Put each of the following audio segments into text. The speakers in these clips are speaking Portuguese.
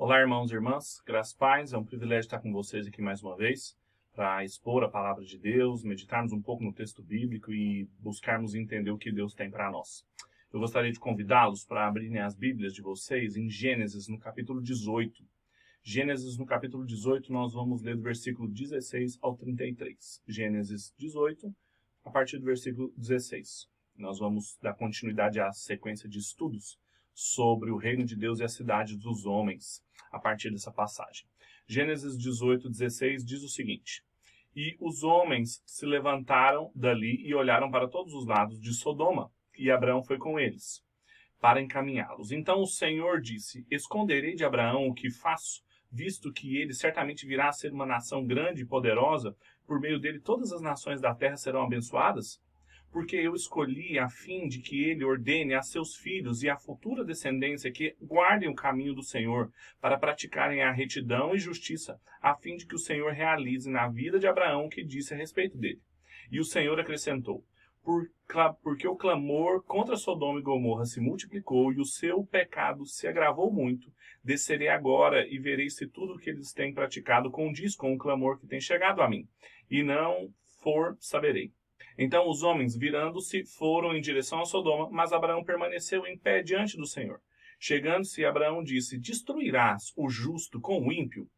Olá, irmãos e irmãs, graças paz, é um privilégio estar com vocês aqui mais uma vez para expor a palavra de Deus, meditarmos um pouco no texto bíblico e buscarmos entender o que Deus tem para nós. Eu gostaria de convidá-los para abrirem as Bíblias de vocês em Gênesis, no capítulo 18. Gênesis, no capítulo 18, nós vamos ler do versículo 16 ao 33. Gênesis 18, a partir do versículo 16. Nós vamos dar continuidade à sequência de estudos sobre o reino de Deus e a cidade dos homens, a partir dessa passagem. Gênesis 18, 16 diz o seguinte: E os homens se levantaram dali e olharam para todos os lados de Sodoma, e Abraão foi com eles, para encaminhá-los. Então o Senhor disse: Esconderei de Abraão o que faço, visto que ele certamente virá a ser uma nação grande e poderosa, por meio dele todas as nações da terra serão abençoadas? Porque eu escolhi a fim de que ele ordene a seus filhos e à futura descendência que guardem o caminho do Senhor, para praticarem a retidão e justiça, a fim de que o Senhor realize na vida de Abraão o que disse a respeito dele. E o Senhor acrescentou: por, porque o clamor contra Sodoma e Gomorra se multiplicou e o seu pecado se agravou muito, descerei agora e verei se tudo o que eles têm praticado condiz com o clamor que tem chegado a mim. E não for, saberei. Então os homens, virando-se, foram em direção a Sodoma, mas Abraão permaneceu em pé diante do Senhor. Chegando-se, Abraão disse: Destruirás o justo com o ímpio?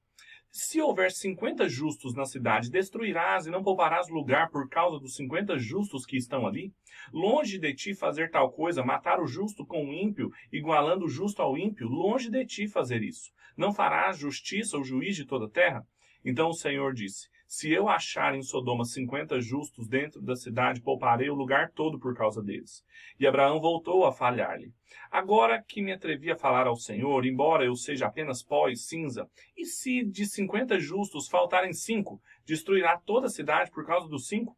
Se houver cinquenta justos na cidade, destruirás e não pouparás lugar por causa dos cinquenta justos que estão ali? Longe de ti fazer tal coisa, matar o justo com o ímpio, igualando o justo ao ímpio, longe de ti fazer isso. Não farás justiça o juiz de toda a terra? Então o Senhor disse: se eu achar em Sodoma cinquenta justos dentro da cidade, pouparei o lugar todo por causa deles. E Abraão voltou a falhar-lhe. Agora que me atrevi a falar ao Senhor, embora eu seja apenas pó e cinza, e se de cinquenta justos faltarem cinco, destruirá toda a cidade por causa dos cinco?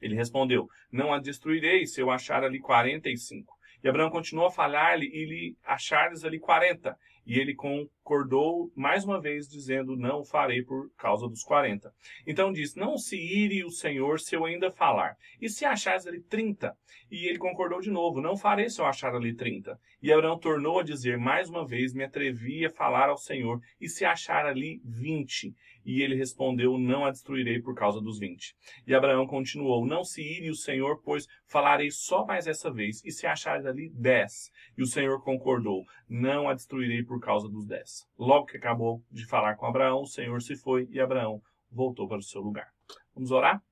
Ele respondeu: Não a destruirei se eu achar ali quarenta e cinco. E Abraão continuou a falhar-lhe e lhe achares ali quarenta. E ele concordou mais uma vez, dizendo: Não farei por causa dos quarenta. Então disse: Não se ire o Senhor se eu ainda falar. E se achares ali trinta? E ele concordou de novo: Não farei se eu achar ali trinta. E Abraão tornou a dizer mais uma vez: Me atrevi a falar ao Senhor. E se achar ali vinte? E ele respondeu: Não a destruirei por causa dos vinte. E Abraão continuou: Não se ire o Senhor, pois falarei só mais essa vez. E se achares ali dez? E o Senhor concordou: Não a destruirei por causa dos dez. Logo que acabou de falar com Abraão, o Senhor se foi e Abraão voltou para o seu lugar. Vamos orar?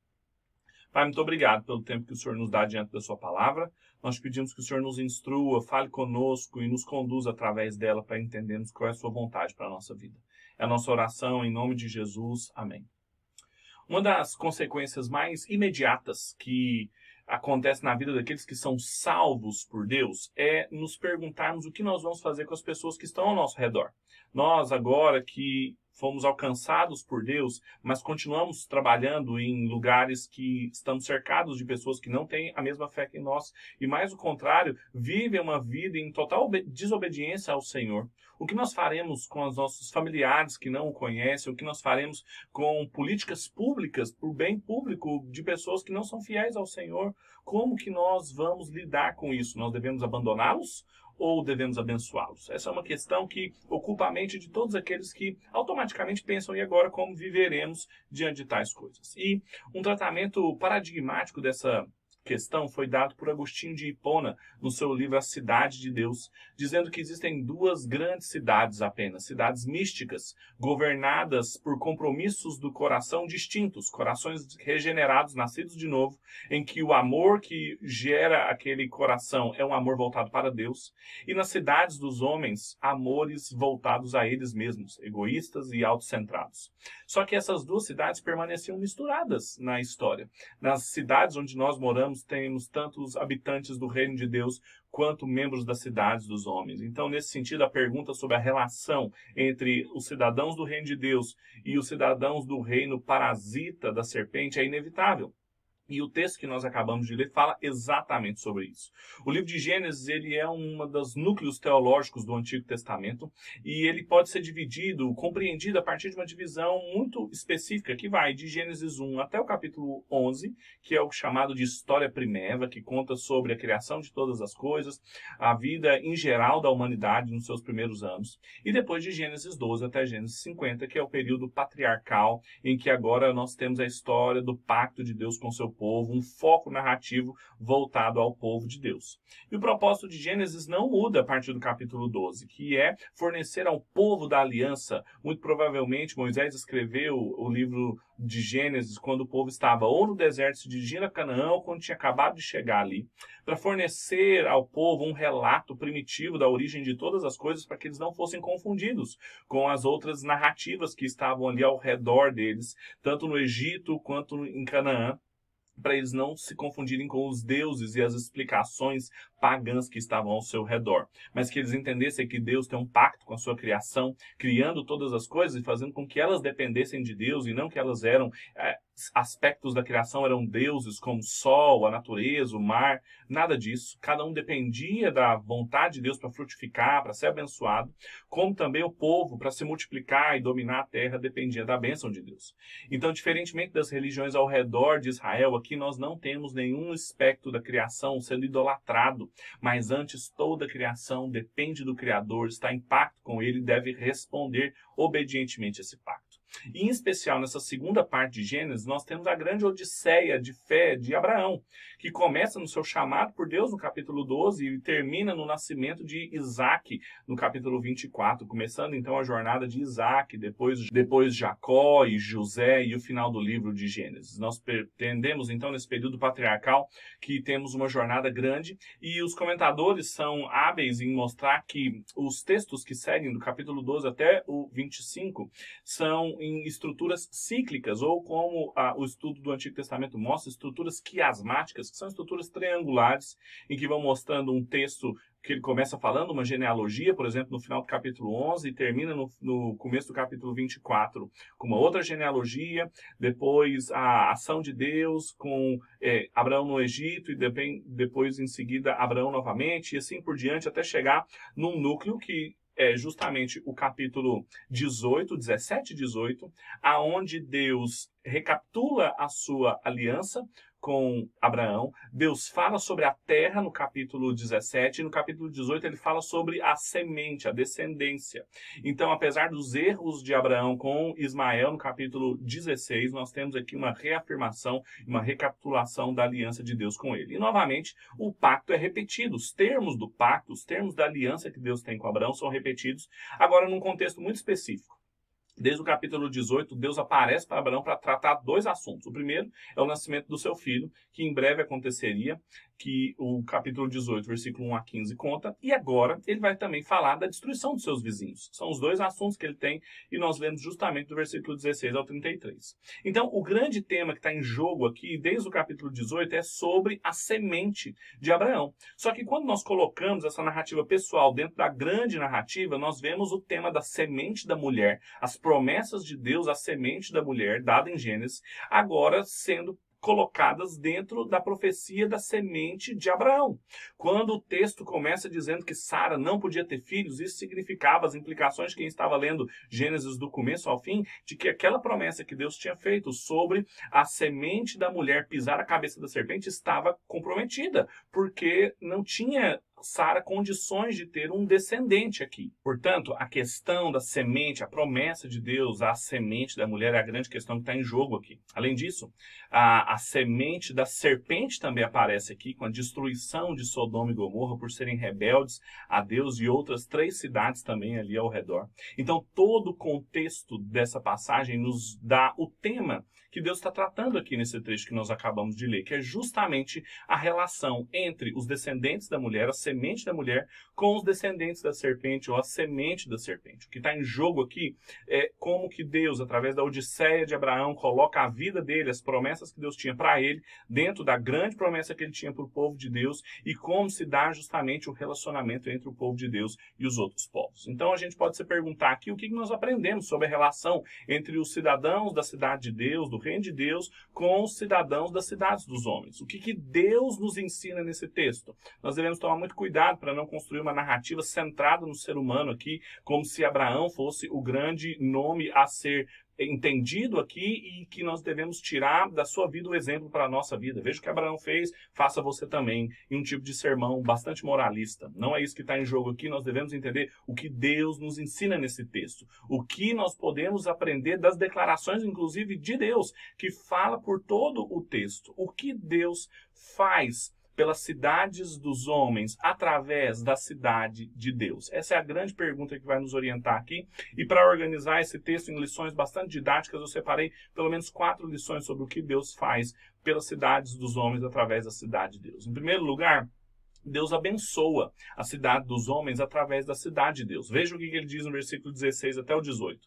Pai, muito obrigado pelo tempo que o Senhor nos dá diante da Sua palavra. Nós pedimos que o Senhor nos instrua, fale conosco e nos conduza através dela para entendermos qual é a Sua vontade para a nossa vida. É a nossa oração em nome de Jesus. Amém. Uma das consequências mais imediatas que acontece na vida daqueles que são salvos por Deus é nos perguntarmos o que nós vamos fazer com as pessoas que estão ao nosso redor. Nós, agora que fomos alcançados por Deus, mas continuamos trabalhando em lugares que estamos cercados de pessoas que não têm a mesma fé que nós, e mais o contrário, vivem uma vida em total desobediência ao Senhor. O que nós faremos com os nossos familiares que não o conhecem? O que nós faremos com políticas públicas, por bem público, de pessoas que não são fiéis ao Senhor? Como que nós vamos lidar com isso? Nós devemos abandoná-los ou devemos abençoá-los? Essa é uma questão que ocupa a mente de todos aqueles que automaticamente pensam, e agora como viveremos diante de tais coisas? E um tratamento paradigmático dessa questão foi dado por Agostinho de Hipona no seu livro A Cidade de Deus, dizendo que existem duas grandes cidades apenas, cidades místicas, governadas por compromissos do coração distintos, corações regenerados, nascidos de novo, em que o amor que gera aquele coração é um amor voltado para Deus, e nas cidades dos homens, amores voltados a eles mesmos, egoístas e autocentrados. Só que essas duas cidades permaneciam misturadas na história. Nas cidades onde nós moramos, temos tantos habitantes do reino de Deus quanto membros das cidades dos homens. Então, nesse sentido, a pergunta sobre a relação entre os cidadãos do reino de Deus e os cidadãos do reino parasita da serpente é inevitável. E o texto que nós acabamos de ler fala exatamente sobre isso. O livro de Gênesis ele é um dos núcleos teológicos do Antigo Testamento e ele pode ser dividido, compreendido a partir de uma divisão muito específica que vai de Gênesis 1 até o capítulo 11, que é o chamado de história primeva, que conta sobre a criação de todas as coisas, a vida em geral da humanidade nos seus primeiros anos, e depois de Gênesis 12 até Gênesis 50, que é o período patriarcal em que agora nós temos a história do pacto de Deus com seu povo, um foco narrativo voltado ao povo de Deus. E o propósito de Gênesis não muda a partir do capítulo 12, que é fornecer ao povo da aliança. Muito provavelmente Moisés escreveu o livro de Gênesis quando o povo estava ou no deserto se dirigindo a Canaã ou quando tinha acabado de chegar ali, para fornecer ao povo um relato primitivo da origem de todas as coisas para que eles não fossem confundidos com as outras narrativas que estavam ali ao redor deles, tanto no Egito quanto em Canaã para eles não se confundirem com os deuses e as explicações pagãs que estavam ao seu redor, mas que eles entendessem que Deus tem um pacto com a sua criação, criando todas as coisas e fazendo com que elas dependessem de Deus e não que elas eram é, aspectos da criação eram deuses como o sol, a natureza, o mar, nada disso. Cada um dependia da vontade de Deus para frutificar, para ser abençoado, como também o povo para se multiplicar e dominar a terra dependia da bênção de Deus. Então, diferentemente das religiões ao redor de Israel, aqui nós não temos nenhum aspecto da criação sendo idolatrado, mas antes toda a criação depende do Criador, está em pacto com ele e deve responder obedientemente a esse pacto. E, em especial, nessa segunda parte de Gênesis, nós temos a grande odisseia de fé de Abraão, que começa no seu chamado por Deus no capítulo 12 e termina no nascimento de Isaac no capítulo 24, começando então a jornada de Isaac, depois, depois Jacó e José e o final do livro de Gênesis. Nós pretendemos então nesse período patriarcal que temos uma jornada grande e os comentadores são hábeis em mostrar que os textos que seguem do capítulo 12 até o 25 são em estruturas cíclicas, ou como a, o estudo do Antigo Testamento mostra, estruturas quiasmáticas, que são estruturas triangulares, em que vão mostrando um texto que ele começa falando uma genealogia, por exemplo, no final do capítulo 11 e termina no, no, começo do capítulo 24 com uma outra genealogia, depois a ação de Deus com é, Abraão no Egito e depois em seguida Abraão novamente e assim por diante até chegar num núcleo que é justamente o capítulo 18, 17 e 18, aonde Deus recapitula a sua aliança com Abraão. Deus fala sobre a terra no capítulo 17 e no capítulo 18 ele fala sobre a semente, a descendência. Então, apesar dos erros de Abraão com Ismael no capítulo 16, nós temos aqui uma reafirmação, uma recapitulação da aliança de Deus com ele. E novamente, o pacto é repetido. Os termos do pacto, os termos da aliança que Deus tem com Abraão são repetidos, agora num contexto muito específico. Desde o capítulo 18, Deus aparece para Abraão para tratar dois assuntos. O primeiro é o nascimento do seu filho, que em breve aconteceria, que o capítulo 18, versículo 1 a 15 conta. E agora ele vai também falar da destruição dos seus vizinhos. São os dois assuntos que ele tem e nós lemos justamente do versículo 16 ao 33. Então, o grande tema que está em jogo aqui, desde o capítulo 18, é sobre a semente de Abraão. Só que quando nós colocamos essa narrativa pessoal dentro da grande narrativa, nós vemos o tema da semente da mulher, as promessas de Deus à semente da mulher, dada em Gênesis, agora sendo colocadas dentro da profecia da semente de Abraão. Quando o texto começa dizendo que Sara não podia ter filhos, isso significava as implicações de quem estava lendo Gênesis do começo ao fim, de que aquela promessa que Deus tinha feito sobre a semente da mulher pisar a cabeça da serpente estava comprometida, porque não tinha Sara condições de ter um descendente aqui. Portanto, a questão da semente, a promessa de Deus à semente da mulher é a grande questão que está em jogo aqui. Além disso, a, a semente da serpente também aparece aqui com a destruição de Sodoma e Gomorra por serem rebeldes a Deus e outras três cidades também ali ao redor. Então, todo o contexto dessa passagem nos dá o tema que Deus está tratando aqui nesse trecho que nós acabamos de ler, que é justamente a relação entre os descendentes da mulher, as semente da mulher, com os descendentes da serpente, ou a semente da serpente. O que está em jogo aqui é como que Deus, através da Odisseia de Abraão, coloca a vida dele, as promessas que Deus tinha para ele, dentro da grande promessa que ele tinha para o povo de Deus, e como se dá justamente o relacionamento entre o povo de Deus e os outros povos. Então a gente pode se perguntar aqui o que nós aprendemos sobre a relação entre os cidadãos da cidade de Deus, do reino de Deus, com os cidadãos das cidades dos homens. O que, que Deus nos ensina nesse texto? Nós devemos tomar muito cuidado para não construir uma narrativa centrada no ser humano aqui, como se Abraão fosse o grande nome a ser entendido aqui e que nós devemos tirar da sua vida o exemplo para a nossa vida. Veja o que Abraão fez, faça você também, em um tipo de sermão bastante moralista. Não é isso que está em jogo aqui, nós devemos entender o que Deus nos ensina nesse texto. O que nós podemos aprender das declarações, inclusive, de Deus, que fala por todo o texto. O que Deus faz pelas cidades dos homens através da cidade de Deus? Essa é a grande pergunta que vai nos orientar aqui. E para organizar esse texto em lições bastante didáticas, eu separei pelo menos quatro lições sobre o que Deus faz pelas cidades dos homens através da cidade de Deus. Em primeiro lugar, Deus abençoa a cidade dos homens através da cidade de Deus. Veja o que ele diz no versículo 16 até o 18.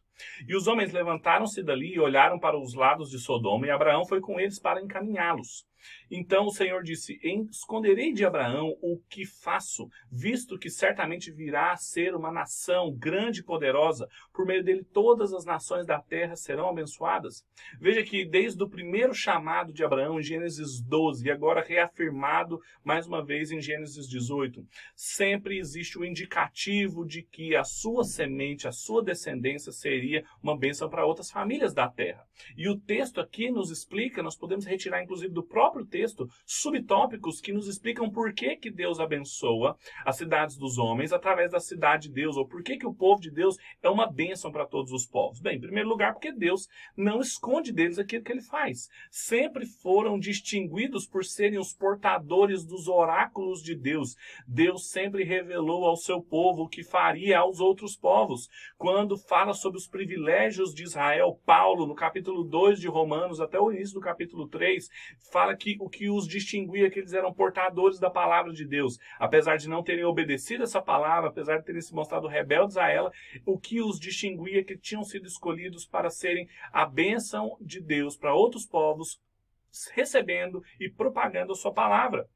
E os homens levantaram-se dali e olharam para os lados de Sodoma, e Abraão foi com eles para encaminhá-los. Então o Senhor disse: Esconderei de Abraão o que faço, visto que certamente virá a ser uma nação grande e poderosa, por meio dele todas as nações da terra serão abençoadas. Veja que desde o primeiro chamado de Abraão, em Gênesis 12, e agora reafirmado mais uma vez em Gênesis 18, sempre existe o indicativo de que a sua semente, a sua descendência seria uma bênção para outras famílias da terra. E o texto aqui nos explica, nós podemos retirar inclusive do próprio próprio texto subtópicos que nos explicam por que, que Deus abençoa as cidades dos homens através da cidade de Deus, ou por que, que o povo de Deus é uma bênção para todos os povos. Bem, em primeiro lugar, porque Deus não esconde deles aquilo que ele faz. Sempre foram distinguidos por serem os portadores dos oráculos de Deus. Deus sempre revelou ao seu povo o que faria aos outros povos. Quando fala sobre os privilégios de Israel, Paulo, no capítulo 2 de Romanos, até o início do capítulo 3, fala que o que os distinguia que eles eram portadores da palavra de Deus. Apesar de não terem obedecido essa palavra, apesar de terem se mostrado rebeldes a ela, o que os distinguia é que tinham sido escolhidos para serem a bênção de Deus para outros povos, recebendo e propagando a sua palavra.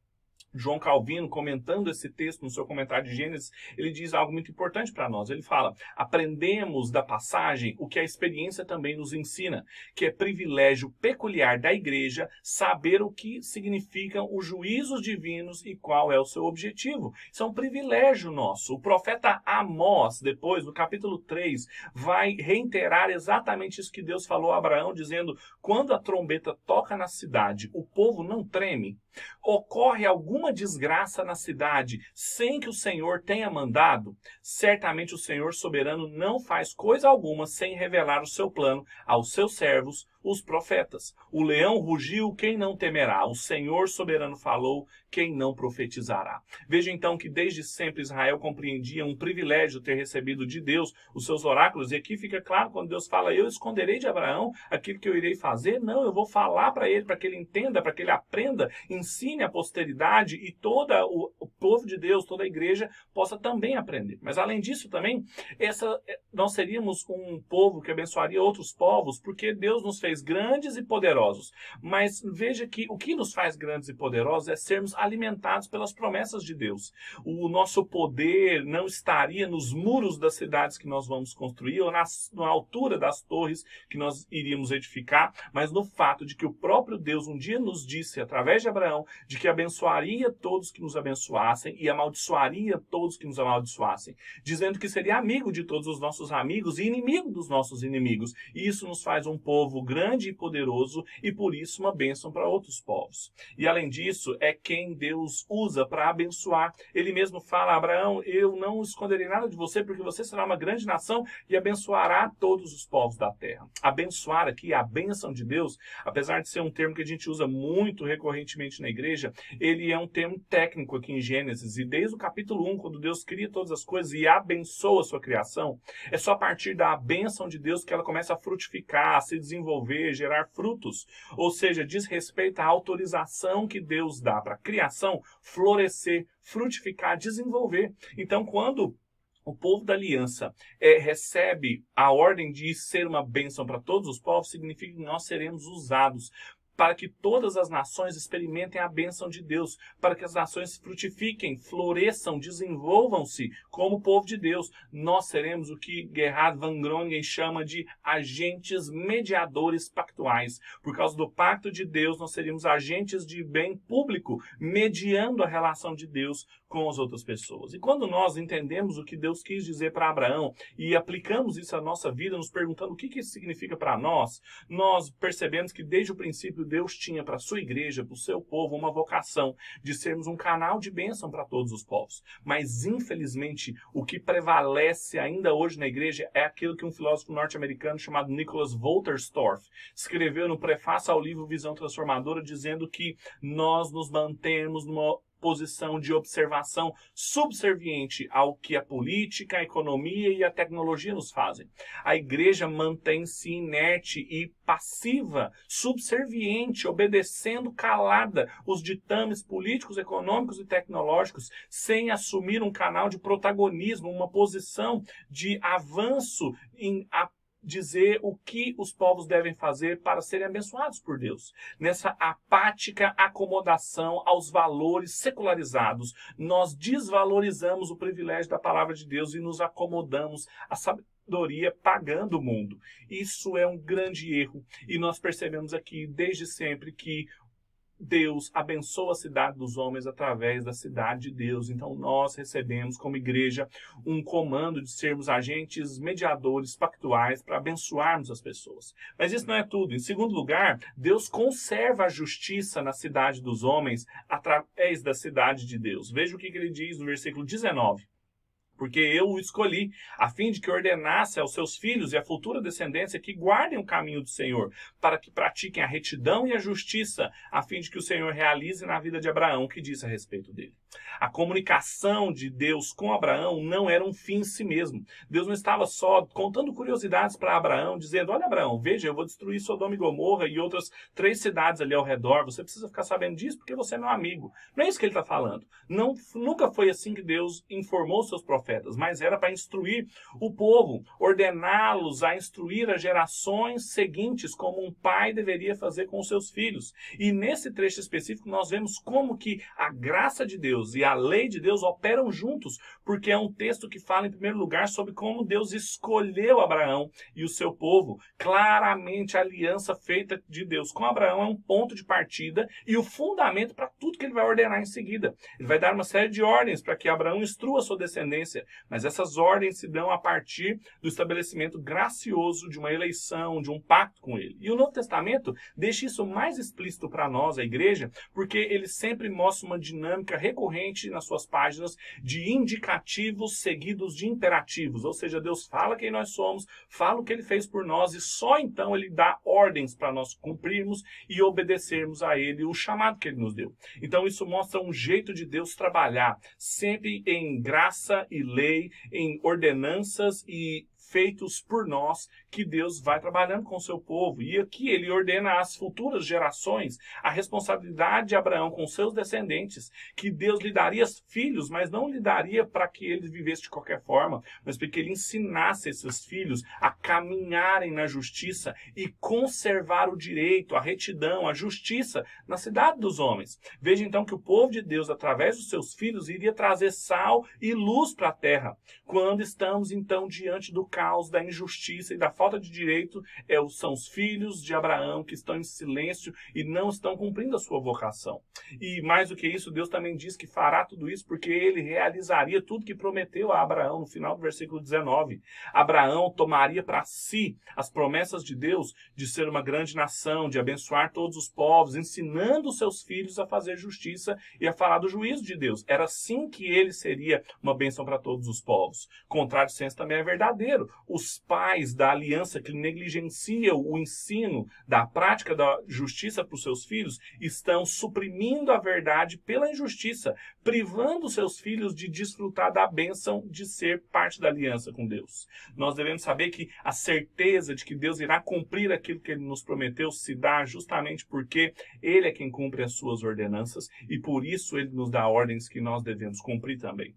João Calvino, comentando esse texto no seu comentário de Gênesis, ele diz algo muito importante para nós. Ele fala: aprendemos da passagem o que a experiência também nos ensina, que é privilégio peculiar da igreja saber o que significam os juízos divinos e qual é o seu objetivo. Isso é um privilégio nosso. O profeta Amós, depois, no capítulo 3, vai reiterar exatamente isso que Deus falou a Abraão, dizendo: quando a trombeta toca na cidade, o povo não treme. Ocorre alguma desgraça na cidade sem que o Senhor tenha mandado? Certamente o Senhor soberano não faz coisa alguma sem revelar o seu plano aos seus servos, os profetas. O leão rugiu, quem não temerá? O Senhor soberano falou, quem não profetizará? Veja então que desde sempre Israel compreendia um privilégio ter recebido de Deus os seus oráculos, e aqui fica claro quando Deus fala: Eu esconderei de Abraão aquilo que eu irei fazer. Não, eu vou falar para ele, para que ele entenda, para que ele aprenda, ensine a posteridade e todo o, o povo de Deus, toda a igreja possa também aprender. Mas além disso, também, essa, nós seríamos um povo que abençoaria outros povos, porque Deus nos fez grandes e poderosos. Mas veja que o que nos faz grandes e poderosos é sermos alimentados pelas promessas de Deus. O nosso poder não estaria nos muros das cidades que nós vamos construir ou na altura das torres que nós iríamos edificar, mas no fato de que o próprio Deus um dia nos disse, através de Abraão, de que abençoaria todos que nos abençoassem e amaldiçoaria todos que nos amaldiçoassem, dizendo que seria amigo de todos os nossos amigos e inimigo dos nossos inimigos. E isso nos faz um povo grande grande e poderoso e por isso uma bênção para outros povos. E além disso, é quem Deus usa para abençoar. Ele mesmo fala: Abraão, eu não esconderei nada de você, porque você será uma grande nação e abençoará todos os povos da terra. Abençoar aqui, a bênção de Deus, apesar de ser um termo que a gente usa muito recorrentemente na igreja, ele é um termo técnico aqui em Gênesis. E desde o capítulo 1, quando Deus cria todas as coisas e abençoa a sua criação, é só a partir da bênção de Deus que ela começa a frutificar, a se desenvolver desenvolver, gerar frutos. Ou seja, diz respeito à autorização que Deus dá para a criação florescer, frutificar, desenvolver. Então, quando o povo da aliança é, recebe a ordem de ser uma bênção para todos os povos, significa que nós seremos usados para que todas as nações experimentem a bênção de Deus, para que as nações frutifiquem, floresçam, desenvolvam-se como povo de Deus. Nós seremos o que Gerhard van Groningen chama de agentes mediadores pactuais. Por causa do pacto de Deus, nós seríamos agentes de bem público, mediando a relação de Deus com as outras pessoas. E quando nós entendemos o que Deus quis dizer para Abraão e aplicamos isso à nossa vida, nos perguntando o que, que isso significa para nós, nós percebemos que desde o princípio Deus tinha para a sua igreja, para o seu povo, uma vocação de sermos um canal de bênção para todos os povos. Mas, infelizmente, o que prevalece ainda hoje na igreja é aquilo que um filósofo norte-americano chamado Nicholas Wolterstorff escreveu no prefácio ao livro Visão Transformadora, dizendo que nós nos mantemos numa posição de observação subserviente ao que a política, a economia e a tecnologia nos fazem. A igreja mantém-se inerte e passiva, subserviente, obedecendo calada os ditames políticos, econômicos e tecnológicos, sem assumir um canal de protagonismo, uma posição de avanço em dizer o que os povos devem fazer para serem abençoados por Deus. Nessa apática acomodação aos valores secularizados, nós desvalorizamos o privilégio da palavra de Deus e nos acomodamos à sabedoria pagando o mundo. Isso é um grande erro e nós percebemos aqui desde sempre que Deus abençoa a cidade dos homens através da cidade de Deus. Então nós recebemos como igreja um comando de sermos agentes mediadores pactuais para abençoarmos as pessoas. Mas isso não é tudo. Em segundo lugar, Deus conserva a justiça na cidade dos homens através da cidade de Deus. Veja o que ele diz no versículo 19 porque eu o escolhi, a fim de que ordenasse aos seus filhos e à futura descendência que guardem o caminho do Senhor, para que pratiquem a retidão e a justiça, a fim de que o Senhor realize na vida de Abraão o que disse a respeito dele. A comunicação de Deus com Abraão não era um fim em si mesmo. Deus não estava só contando curiosidades para Abraão, dizendo: Olha, Abraão, veja, eu vou destruir Sodoma e Gomorra e outras três cidades ali ao redor. Você precisa ficar sabendo disso porque você é meu amigo. Não é isso que ele está falando. Não, nunca foi assim que Deus informou seus profetas, mas era para instruir o povo, ordená-los a instruir as gerações seguintes, como um pai deveria fazer com seus filhos. E nesse trecho específico, nós vemos como que a graça de Deus Deus e a lei de Deus operam juntos, porque é um texto que fala, em primeiro lugar, sobre como Deus escolheu Abraão e o seu povo. Claramente, a aliança feita de Deus com Abraão é um ponto de partida e o fundamento para tudo que ele vai ordenar em seguida. Ele vai dar uma série de ordens para que Abraão instrua sua descendência, mas essas ordens se dão a partir do estabelecimento gracioso de uma eleição, de um pacto com ele. E o Novo Testamento deixa isso mais explícito para nós, a igreja, porque ele sempre mostra uma dinâmica recorrente recorrente nas suas páginas de indicativos seguidos de imperativos, ou seja, Deus fala quem nós somos, fala o que ele fez por nós e só então ele dá ordens para nós cumprirmos e obedecermos a ele o chamado que ele nos deu. Então isso mostra um jeito de Deus trabalhar, sempre em graça e lei, em ordenanças e feitos por nós que Deus vai trabalhando com o seu povo. E aqui ele ordena às futuras gerações a responsabilidade de Abraão com seus descendentes, que Deus lhe daria filhos, mas não lhe daria para que eles vivessem de qualquer forma, mas para que ele ensinasse esses filhos a caminharem na justiça e conservar o direito, a retidão, a justiça na cidade dos homens. Veja então que o povo de Deus, através dos seus filhos, iria trazer sal e luz para a terra. Quando estamos então diante do caos da injustiça e da falta de direito é, são os filhos de Abraão que estão em silêncio e não estão cumprindo a sua vocação. E mais do que isso, Deus também diz que fará tudo isso porque ele realizaria tudo que prometeu a Abraão no final do versículo 19. Abraão tomaria para si as promessas de Deus de ser uma grande nação, de abençoar todos os povos, ensinando seus filhos a fazer justiça e a falar do juízo de Deus. Era assim que ele seria uma bênção para todos os povos. Contrário senso também é verdadeiro os pais da aliança que negligenciam o ensino da prática da justiça para os seus filhos estão suprimindo a verdade pela injustiça, privando seus filhos de desfrutar da bênção de ser parte da aliança com Deus. Nós devemos saber que a certeza de que Deus irá cumprir aquilo que ele nos prometeu se dá justamente porque ele é quem cumpre as suas ordenanças e por isso ele nos dá ordens que nós devemos cumprir também.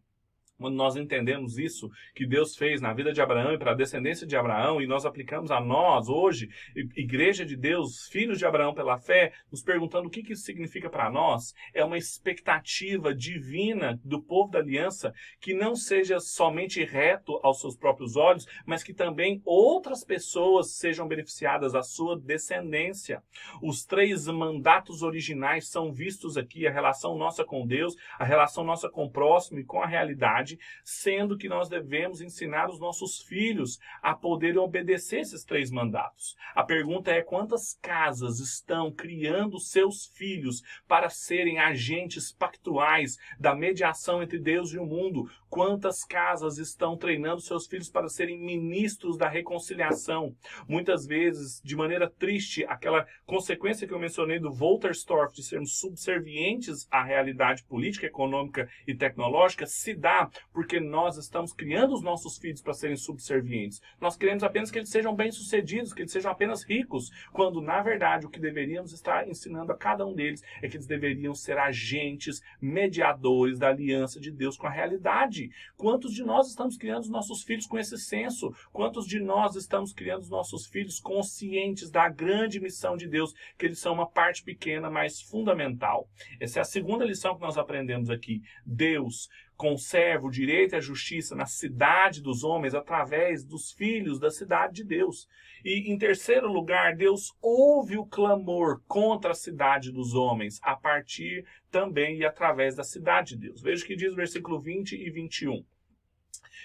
Quando nós entendemos isso que Deus fez na vida de Abraão e para a descendência de Abraão, e nós aplicamos a nós hoje, igreja de Deus, filhos de Abraão pela fé, nos perguntando o que, isso significa para nós, é uma expectativa divina do povo da aliança que não seja somente reto aos seus próprios olhos, mas que também outras pessoas sejam beneficiadas, a sua descendência. Os três mandatos originais são vistos aqui: a relação nossa com Deus, a relação nossa com o próximo e com a realidade verdade, sendo que nós devemos ensinar os nossos filhos a poderem obedecer esses três mandatos. A pergunta é quantas casas estão criando seus filhos para serem agentes pactuais da mediação entre Deus e o mundo? Quantas casas estão treinando seus filhos para serem ministros da reconciliação? Muitas vezes, de maneira triste, aquela consequência que eu mencionei do Volterstorff de sermos subservientes à realidade política, econômica e tecnológica se dá porque nós estamos criando os nossos filhos para serem subservientes. Nós queremos apenas que eles sejam bem-sucedidos, que eles sejam apenas ricos, quando na verdade o que deveríamos estar ensinando a cada um deles é que eles deveriam ser agentes, mediadores da aliança de Deus com a realidade. Quantos de nós estamos criando os nossos filhos com esse senso? Quantos de nós estamos criando os nossos filhos conscientes da grande missão de Deus, que eles são uma parte pequena, mas fundamental? Essa é a segunda lição que nós aprendemos aqui. Deus conserva o direito à justiça na cidade dos homens através dos filhos da cidade de Deus. E em terceiro lugar, Deus ouve o clamor contra a cidade dos homens a partir também e através da cidade de Deus. Veja o que diz o versículo 20 e 21.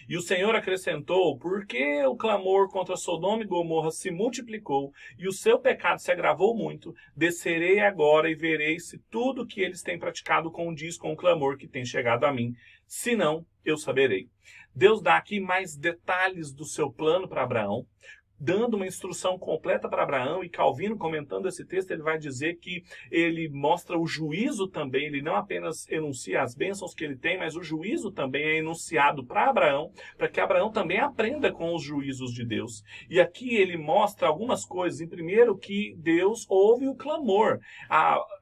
E o Senhor acrescentou: Porque o clamor contra Sodoma e Gomorra se multiplicou e o seu pecado se agravou muito, descerei agora e verei se tudo que eles têm praticado condiz com o clamor que tem chegado a mim. Se não, eu saberei. Deus dá aqui mais detalhes do seu plano para Abraão, dando uma instrução completa para Abraão, e Calvino, comentando esse texto, ele vai dizer que ele mostra o juízo também, ele não apenas enuncia as bênçãos que ele tem, mas o juízo também é enunciado para Abraão, para que Abraão também aprenda com os juízos de Deus. E aqui ele mostra algumas coisas. Em primeiro, que Deus ouve o clamor.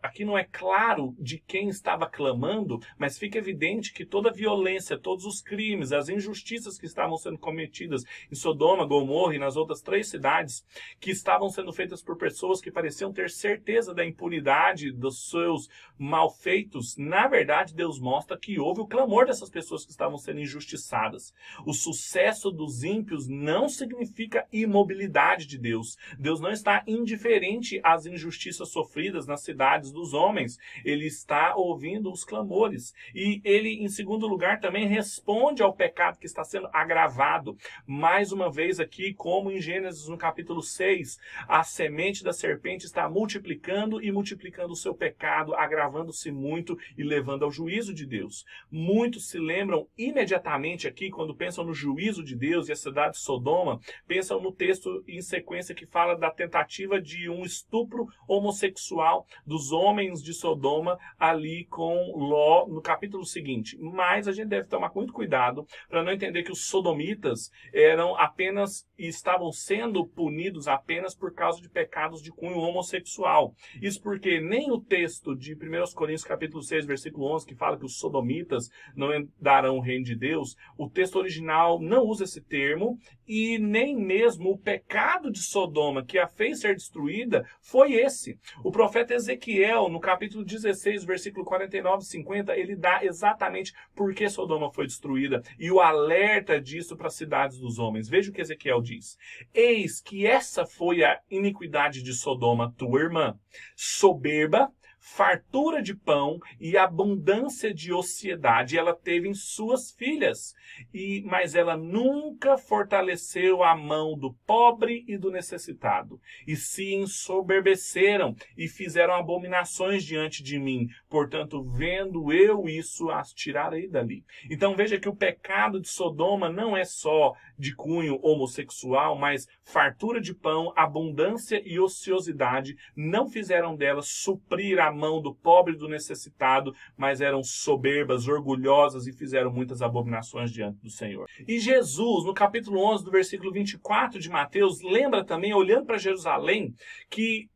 Aqui não é claro de quem estava clamando, mas fica evidente que toda a violência, todos os crimes, as injustiças que estavam sendo cometidas em Sodoma, Gomorra e nas outras três cidades que estavam sendo feitas por pessoas que pareciam ter certeza da impunidade dos seus malfeitos, na verdade, Deus mostra que houve o clamor dessas pessoas que estavam sendo injustiçadas. O sucesso dos ímpios não significa imobilidade de Deus. Deus não está indiferente às injustiças sofridas nas cidades dos homens. Ele está ouvindo os clamores. E ele, em segundo lugar, também responde ao pecado que está sendo agravado. Mais uma vez aqui, como em Gênesis no capítulo 6, a semente da serpente está multiplicando e multiplicando o seu pecado, agravando-se muito e levando ao juízo de Deus. Muitos se lembram imediatamente aqui, quando pensam no juízo de Deus e a cidade de Sodoma, pensam no texto em sequência que fala da tentativa de um estupro homossexual dos homens de Sodoma ali com Ló no capítulo seguinte. Mas a gente deve tomar muito cuidado para não entender que os sodomitas eram apenas e estavam sendo punidos apenas por causa de pecados de cunho homossexual. Isso porque nem o texto de 1 Coríntios capítulo 6, versículo 11, que fala que os sodomitas não darão o reino de Deus, o texto original não usa esse termo e nem mesmo o pecado de Sodoma que a fez ser destruída foi esse. O profeta Ezequiel, no capítulo 16, versículo 49 e 50, ele dá exatamente por que Sodoma foi destruída e o alerta disso para as cidades dos homens. Veja o que Ezequiel diz. Eis que essa foi a iniquidade de Sodoma, tua irmã, soberba, fartura de pão e abundância de ociedade ela teve em suas filhas. E mas ela nunca fortaleceu a mão do pobre e do necessitado, e se ensoberbeceram e fizeram abominações diante de mim. Portanto, vendo eu isso, as tirarei dali. Então veja que o pecado de Sodoma não é só de cunho homossexual, mas fartura de pão, abundância e ociosidade não fizeram delas suprir a mão do pobre e do necessitado, mas eram soberbas, orgulhosas e fizeram muitas abominações diante do Senhor. E Jesus, no capítulo 11, do versículo 24 de Mateus, lembra também, olhando para Jerusalém, que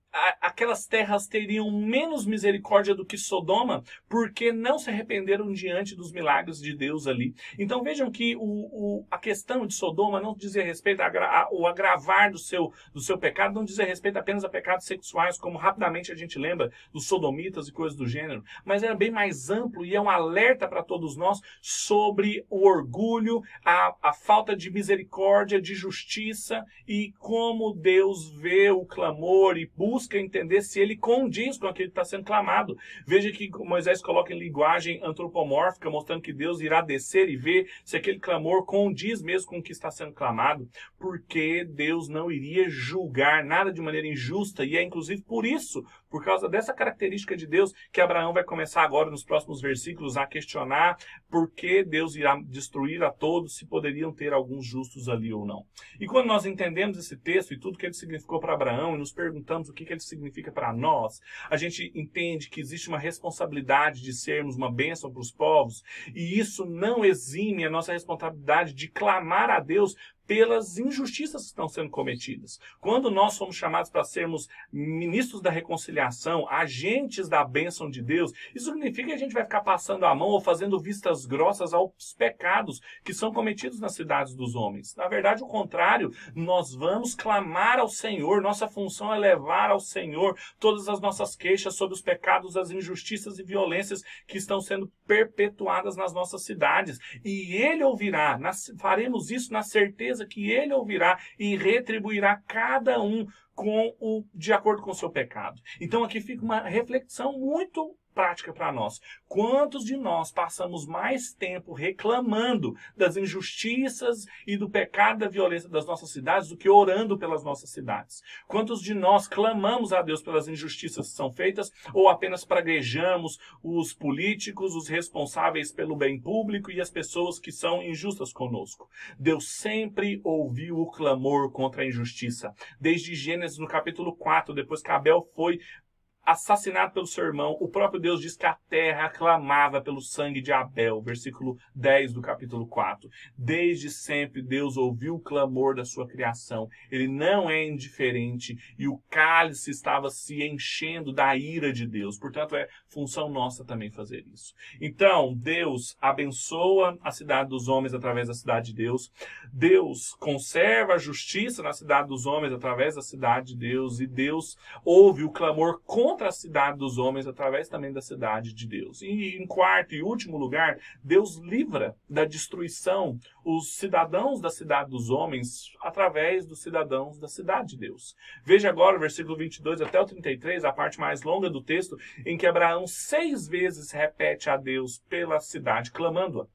aquelas terras teriam menos misericórdia do que Sodoma, porque não se arrependeram diante dos milagres de Deus ali. Então vejam que o, o, a questão de Sodoma não dizia respeito ao agravar do seu, do seu pecado, não dizia respeito apenas a pecados sexuais, como rapidamente a gente lembra dos sodomitas e coisas do gênero, mas era bem mais amplo e é um alerta para todos nós sobre o orgulho, a, a falta de misericórdia, de justiça e como Deus vê o clamor e busca busca entender se ele condiz com aquilo que está sendo clamado. Veja que Moisés coloca em linguagem antropomórfica, mostrando que Deus irá descer e ver se aquele clamor condiz mesmo com o que está sendo clamado, porque Deus não iria julgar nada de maneira injusta, e é inclusive por isso, por causa dessa característica de Deus, que Abraão vai começar agora nos próximos versículos a questionar por que Deus irá destruir a todos, se poderiam ter alguns justos ali ou não. E quando nós entendemos esse texto e tudo que ele significou para Abraão, e nos perguntamos o que que ele significa para nós, a gente entende que existe uma responsabilidade de sermos uma bênção para os povos, e isso não exime a nossa responsabilidade de clamar a Deus pelas injustiças que estão sendo cometidas. Quando nós somos chamados para sermos ministros da reconciliação, agentes da bênção de Deus, isso significa que a gente vai ficar passando a mão ou fazendo vistas grossas aos pecados que são cometidos nas cidades dos homens. Na verdade, o contrário, nós vamos clamar ao Senhor, nossa função é levar ao Senhor todas as nossas queixas sobre os pecados, as injustiças e violências que estão sendo perpetuadas nas nossas cidades. E Ele ouvirá, faremos isso na certeza certeza que ele ouvirá e retribuirá cada um com o de acordo com o seu pecado. Então aqui fica uma reflexão muito prática para nós. Quantos de nós passamos mais tempo reclamando das injustiças e do pecado da violência das nossas cidades do que orando pelas nossas cidades? Quantos de nós clamamos a Deus pelas injustiças que são feitas ou apenas praguejamos os políticos, os responsáveis pelo bem público e as pessoas que são injustas conosco? Deus sempre ouviu o clamor contra a injustiça. Desde Gênesis no capítulo 4, depois que Abel foi assassinado pelo seu irmão, o próprio Deus diz que a terra clamava pelo sangue de Abel, versículo 10 do capítulo 4. Desde sempre Deus ouviu o clamor da sua criação. Ele não é indiferente e o cálice estava se enchendo da ira de Deus. Portanto, é função nossa também fazer isso. Então, Deus abençoa a cidade dos homens através da cidade de Deus. Deus conserva a justiça na cidade dos homens através da cidade de Deus e Deus ouve o clamor contra contra a cidade dos homens através também da cidade de Deus. E em quarto e último lugar, Deus livra da destruição os cidadãos da cidade dos homens através dos cidadãos da cidade de Deus. Veja agora o versículo 22 até o 33, a parte mais longa do texto, em que Abraão seis vezes repete a Deus pela cidade, clamando-a.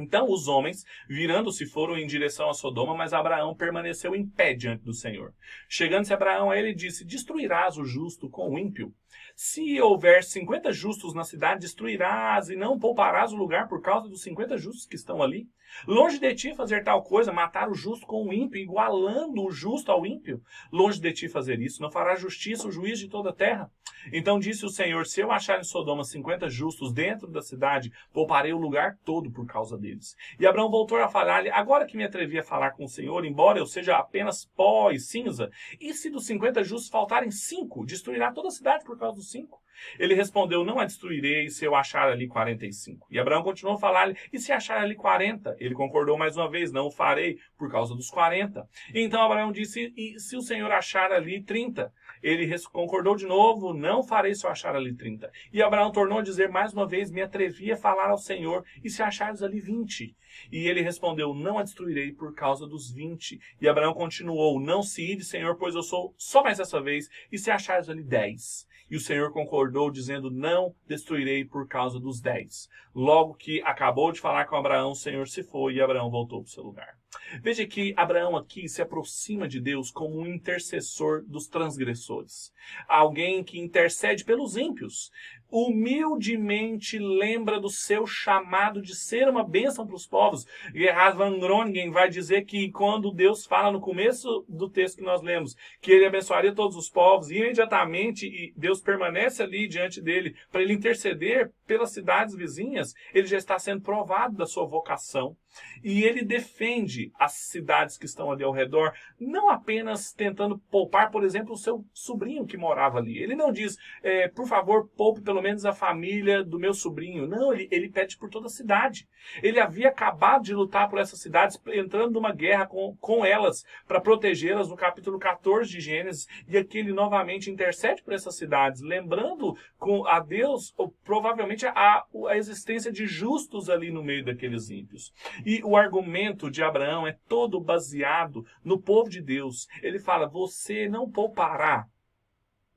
Então os homens, virando-se, foram em direção a Sodoma, mas Abraão permaneceu em pé diante do Senhor. Chegando-se Abraão ele, disse: Destruirás o justo com o ímpio? Se houver 50 justos na cidade, destruirás e não pouparás o lugar por causa dos 50 justos que estão ali? Longe de ti fazer tal coisa, matar o justo com o ímpio, igualando o justo ao ímpio. Longe de ti fazer isso, não fará justiça o juiz de toda a terra. Então disse o Senhor: Se eu achar em Sodoma 50 justos dentro da cidade, pouparei o lugar todo por causa deles. E Abraão voltou a falar-lhe: Agora que me atrevi a falar com o Senhor, embora eu seja apenas pó e cinza, e se dos 50 justos faltarem cinco, destruirá toda a cidade por causa dos cinco? Ele respondeu: Não a destruirei se eu achar ali 45. E Abraão continuou a falar-lhe: E se achar ali 40? Ele concordou mais uma vez: Não o farei por causa dos 40. E então Abraão disse: E se o Senhor achar ali 30? Ele concordou de novo: Não farei se eu achar ali 30. E Abraão tornou a dizer mais uma vez: Me atrevi a falar ao Senhor: E se achares ali 20? E ele respondeu: Não a destruirei por causa dos 20. E Abraão continuou: Não se ide, Senhor, pois eu sou só mais essa vez. E se achares ali 10? E o Senhor concordou, dizendo: Não destruirei por causa dos dez. Logo que acabou de falar com Abraão, o Senhor se foi e Abraão voltou para o seu lugar. Veja que Abraão aqui se aproxima de Deus como um intercessor dos transgressores. Alguém que intercede pelos ímpios humildemente lembra do seu chamado de ser uma bênção para os povos. Gerhard van Groningen vai dizer que quando Deus fala no começo do texto que nós lemos, que ele abençoaria todos os povos, e imediatamente Deus permanece ali diante dele para ele interceder pelas cidades vizinhas, ele já está sendo provado da sua vocação. E ele defende as cidades que estão ali ao redor, não apenas tentando poupar, por exemplo, o seu sobrinho que morava ali. Ele não diz, é, por favor, poupe pelo menos a família do meu sobrinho. Não, ele, ele pede por toda a cidade. Ele havia acabado de lutar por essas cidades, entrando numa guerra com, com elas, para protegê-las no capítulo 14 de Gênesis. E aqui ele novamente intercede por essas cidades, lembrando com a Deus, ou, provavelmente, a, a existência de justos ali no meio daqueles ímpios. E o argumento de Abraão é todo baseado no povo de Deus. Ele fala: você não poupará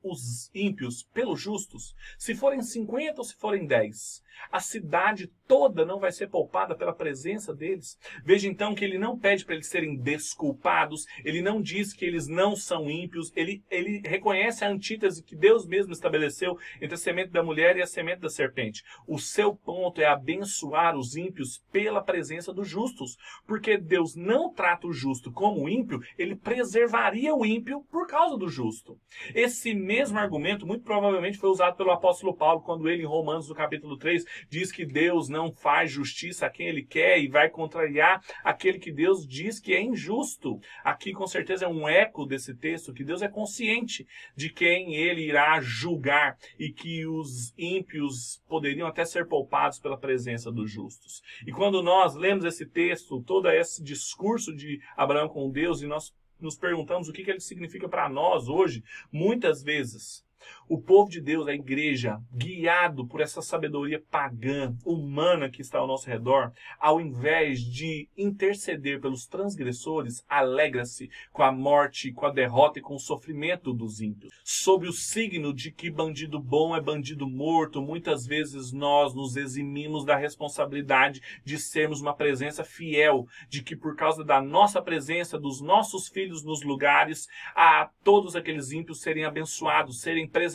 os ímpios pelos justos, se forem 50 ou se forem 10. A cidade toda não vai ser poupada pela presença deles. Veja então que ele não pede para eles serem desculpados, ele não diz que eles não são ímpios, ele, ele reconhece a antítese que Deus mesmo estabeleceu entre a semente da mulher e a semente da serpente. O seu ponto é abençoar os ímpios pela presença dos justos, porque Deus não trata o justo como ímpio, ele preservaria o ímpio por causa do justo. Esse mesmo argumento muito provavelmente foi usado pelo apóstolo Paulo quando ele, em Romanos, no capítulo 3, diz que Deus não faz justiça a quem ele quer e vai contrariar aquele que Deus diz que é injusto. Aqui, com certeza, é um eco desse texto, que Deus é consciente de quem ele irá julgar e que os ímpios poderiam até ser poupados pela presença dos justos. E quando nós lemos esse texto, todo esse discurso de Abraão com Deus, e nós nos perguntamos o que, que ele significa para nós hoje, muitas vezes o povo de Deus, a igreja, guiado por essa sabedoria pagã, humana que está ao nosso redor, ao invés de interceder pelos transgressores, alegra-se com a morte, com a derrota e com o sofrimento dos ímpios. Sob o signo de que bandido bom é bandido morto, muitas vezes nós nos eximimos da responsabilidade de sermos uma presença fiel, de que por causa da nossa presença, dos nossos filhos nos lugares, a todos aqueles ímpios serem abençoados, serem preservados.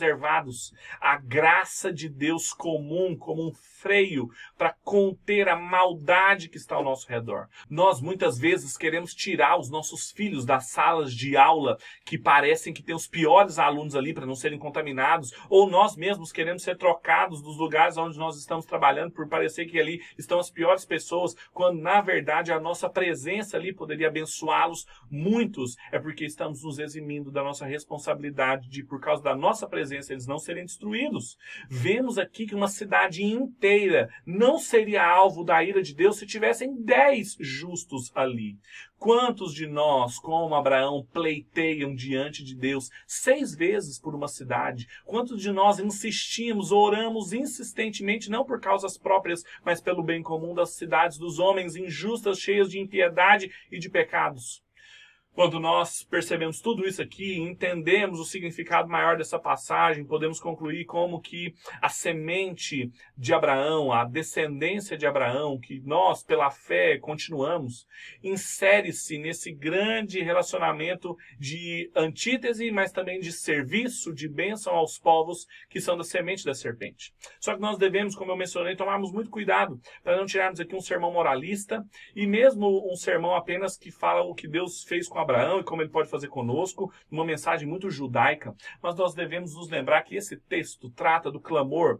A graça de Deus comum como um freio para conter a maldade que está ao nosso redor. Nós muitas vezes queremos tirar os nossos filhos das salas de aula que parecem que tem os piores alunos ali para não serem contaminados, ou nós mesmos queremos ser trocados dos lugares onde nós estamos trabalhando por parecer que ali estão as piores pessoas, quando na verdade a nossa presença ali poderia abençoá-los muitos, é porque estamos nos eximindo da nossa responsabilidade de por causa da nossa presença eles não serem destruídos. Vemos aqui que uma cidade inteira não seria alvo da ira de Deus se tivessem dez justos ali. Quantos de nós, como Abraão, pleiteiam diante de Deus seis vezes por uma cidade? Quantos de nós insistimos, oramos insistentemente, não por causas próprias, mas pelo bem comum das cidades dos homens injustas, cheias de impiedade e de pecados? Quando nós percebemos tudo isso aqui, entendemos o significado maior dessa passagem, podemos concluir como que a semente de Abraão, a descendência de Abraão, que nós, pela fé, continuamos, insere-se nesse grande relacionamento de antítese, mas também de serviço, de bênção aos povos que são da semente da serpente. Só que nós devemos, como eu mencionei, tomarmos muito cuidado para não tirarmos aqui um sermão moralista e mesmo um sermão apenas que fala o que Deus fez com Abraão Abraão e como ele pode fazer conosco, uma mensagem muito judaica, mas nós devemos nos lembrar que esse texto trata do clamor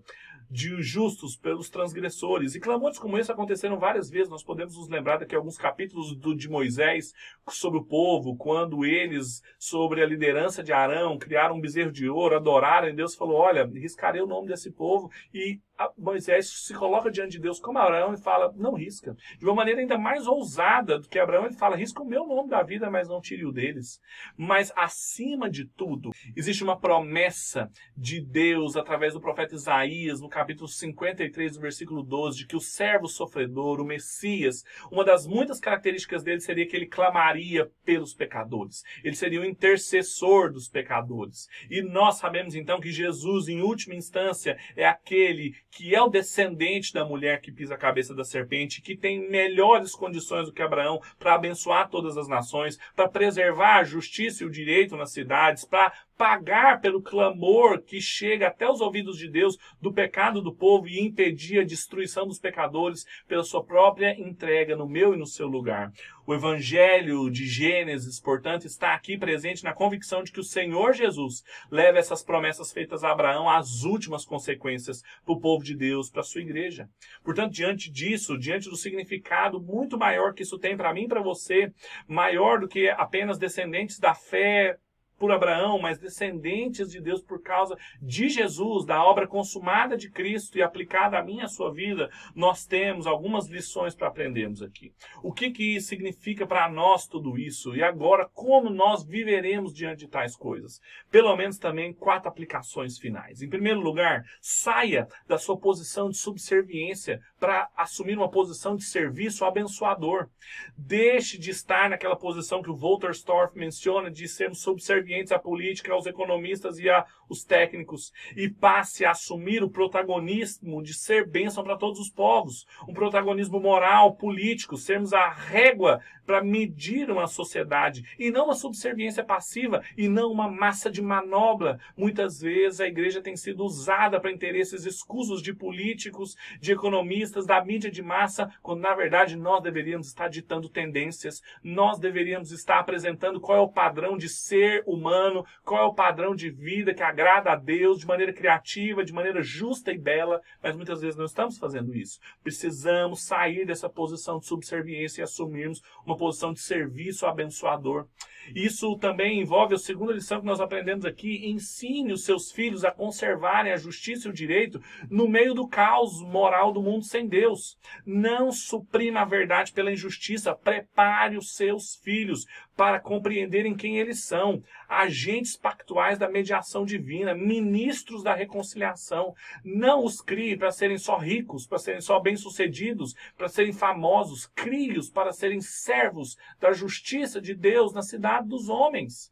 de justos pelos transgressores. E clamores como esse aconteceram várias vezes. Nós podemos nos lembrar daqui alguns capítulos do, de Moisés sobre o povo, quando eles, sobre a liderança de Arão, criaram um bezerro de ouro, adoraram, e Deus falou: Olha, riscarei o nome desse povo. E Moisés se coloca diante de Deus como Abraão e fala: Não risca. De uma maneira ainda mais ousada do que Abraão, ele fala: Risca o meu nome da vida, mas não tire o deles. Mas acima de tudo, existe uma promessa de Deus através do profeta Isaías, no capítulo 53, versículo 12, de que o servo sofredor, o Messias, uma das muitas características dele seria que ele clamaria pelos pecadores. Ele seria o intercessor dos pecadores. E nós sabemos então que Jesus, em última instância, é aquele que é o descendente da mulher que pisa a cabeça da serpente, que tem melhores condições do que Abraão para abençoar todas as nações, para preservar a justiça e o direito nas cidades, para pagar pelo clamor que chega até os ouvidos de Deus do pecado do povo e impedir a destruição dos pecadores pela sua própria entrega no meu e no seu lugar. O evangelho de Gênesis, portanto, está aqui presente na convicção de que o Senhor Jesus leva essas promessas feitas a Abraão às últimas consequências para o povo de Deus, para a sua igreja. Portanto, diante disso, diante do significado muito maior que isso tem para mim e para você, maior do que apenas descendentes da fé por Abraão, mas descendentes de Deus por causa de Jesus, da obra consumada de Cristo e aplicada à minha a sua vida, nós temos algumas lições para aprendermos aqui. O que que significa para nós tudo isso? E agora, como nós viveremos diante de tais coisas? Pelo menos também quatro aplicações finais. Em primeiro lugar, saia da sua posição de subserviência para assumir uma posição de serviço abençoador. Deixe de estar naquela posição que o Walter Storff menciona de sermos subservientes subservientes à política, aos economistas e aos técnicos, e passe a assumir o protagonismo de ser bênção para todos os povos, um protagonismo moral, político, sermos a régua para medir uma sociedade, e não uma subserviência passiva, e não uma massa de manobra. Muitas vezes a igreja tem sido usada para interesses escusos de políticos, de economistas, da mídia de massa, quando na verdade nós deveríamos estar ditando tendências, nós deveríamos estar apresentando qual é o padrão de ser humano qual é o padrão de vida que agrada a Deus de maneira criativa, de maneira justa e bela, mas muitas vezes não estamos fazendo isso. Precisamos sair dessa posição de subserviência e assumirmos uma posição de serviço abençoador. Isso também envolve a segunda lição que nós aprendemos aqui: ensine os seus filhos a conservarem a justiça e o direito no meio do caos moral do mundo sem Deus. Não suprima a verdade pela injustiça, prepare os seus filhos para compreenderem quem eles são, agentes pactuais da mediação divina, ministros da reconciliação. Não os crie para serem só ricos, para serem só bem-sucedidos, para serem famosos. Crie-os para serem servos da justiça de Deus na cidade dos homens.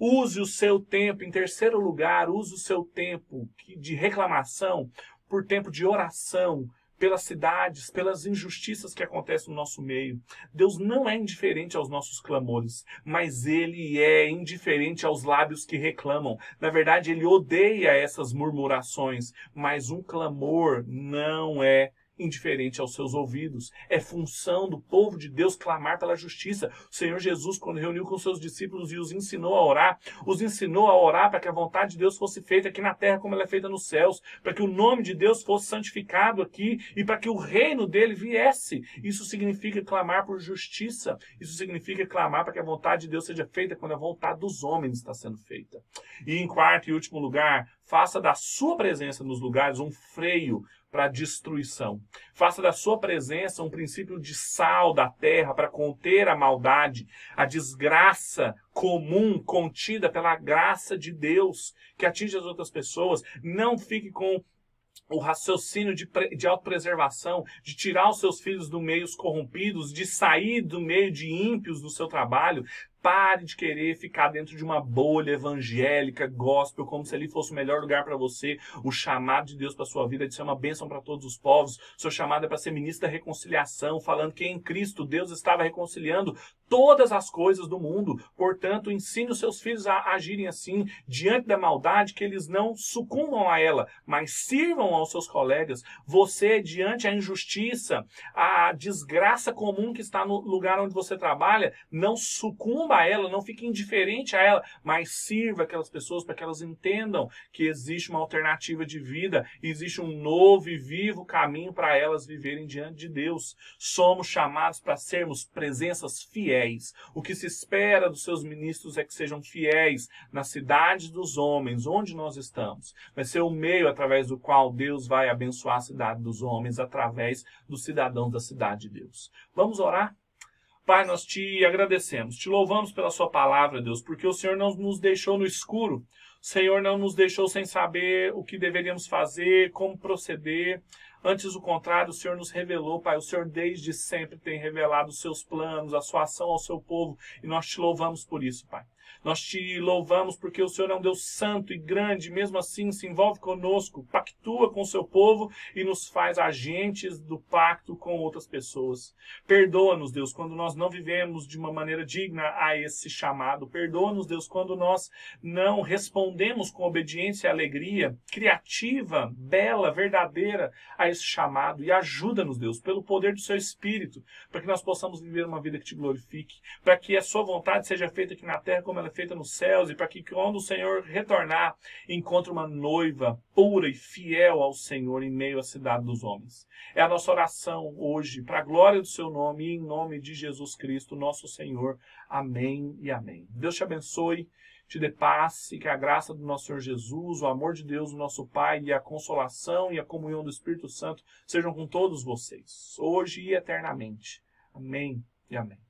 Use o seu tempo, em terceiro lugar, use o seu tempo de reclamação por tempo de oração, pelas cidades, pelas injustiças que acontecem no nosso meio. Deus não é indiferente aos nossos clamores, mas ele é indiferente aos lábios que reclamam. Na verdade, ele odeia essas murmurações, mas um clamor não é indiferente aos seus ouvidos. É função do povo de Deus clamar pela justiça. O Senhor Jesus, quando reuniu com seus discípulos e os ensinou a orar, os ensinou a orar para que a vontade de Deus fosse feita aqui na terra como ela é feita nos céus, para que o nome de Deus fosse santificado aqui e para que o reino dele viesse. Isso significa clamar por justiça. Isso significa clamar para que a vontade de Deus seja feita quando a vontade dos homens está sendo feita. E em quarto e último lugar, faça da sua presença nos lugares um freio para destruição. Faça da sua presença um princípio de sal da terra para conter a maldade, a desgraça comum contida pela graça de Deus que atinge as outras pessoas. Não fique com o raciocínio de, de autopreservação, de tirar os seus filhos do meio corrompidos, de sair do meio de ímpios do seu trabalho. Pare de querer ficar dentro de uma bolha evangélica, gospel, como se ali fosse o melhor lugar para você. O chamado de Deus para sua vida é de ser uma bênção para todos os povos. Seu chamado é para ser ministro da reconciliação, falando que em Cristo Deus estava reconciliando todas as coisas do mundo. Portanto, ensine os seus filhos a agirem assim, diante da maldade, que eles não sucumbam a ela, mas sirvam aos seus colegas. Você, diante a injustiça, a desgraça comum que está no lugar onde você trabalha, não sucumba a ela, não fique indiferente a ela, mas sirva aquelas pessoas para que elas entendam que existe uma alternativa de vida, existe um novo e vivo caminho para elas viverem diante de Deus. Somos chamados para sermos presenças fiéis. O que se espera dos seus ministros é que sejam fiéis nas cidades dos homens, onde nós estamos. Vai ser o meio através do qual Deus vai abençoar a cidade dos homens, através dos cidadãos da cidade de Deus. Vamos orar? Pai, nós te agradecemos, te louvamos pela Sua palavra, Deus, porque o Senhor não nos deixou no escuro, o Senhor não nos deixou sem saber o que deveríamos fazer, como proceder. Antes, o contrário, o Senhor nos revelou, Pai. O Senhor desde sempre tem revelado os seus planos, a sua ação ao seu povo, e nós te louvamos por isso, Pai. Nós te louvamos porque o Senhor é um Deus santo e grande, mesmo assim se envolve conosco, pactua com o seu povo e nos faz agentes do pacto com outras pessoas. Perdoa-nos, Deus, quando nós não vivemos de uma maneira digna a esse chamado. Perdoa-nos, Deus, quando nós não respondemos com obediência e alegria criativa, bela, verdadeira a esse chamado. E ajuda-nos, Deus, pelo poder do seu Espírito, para que nós possamos viver uma vida que te glorifique, para que a sua vontade seja feita aqui na terra como ela é feita nos céus, e para que quando o Senhor retornar, encontre uma noiva pura e fiel ao Senhor em meio à cidade dos homens. É a nossa oração hoje, para a glória do seu nome e em nome de Jesus Cristo, nosso Senhor. Amém e amém. Deus te abençoe te dê paz e que a graça do nosso Senhor Jesus, o amor de Deus, o nosso Pai, e a consolação e a comunhão do Espírito Santo sejam com todos vocês, hoje e eternamente. Amém e amém.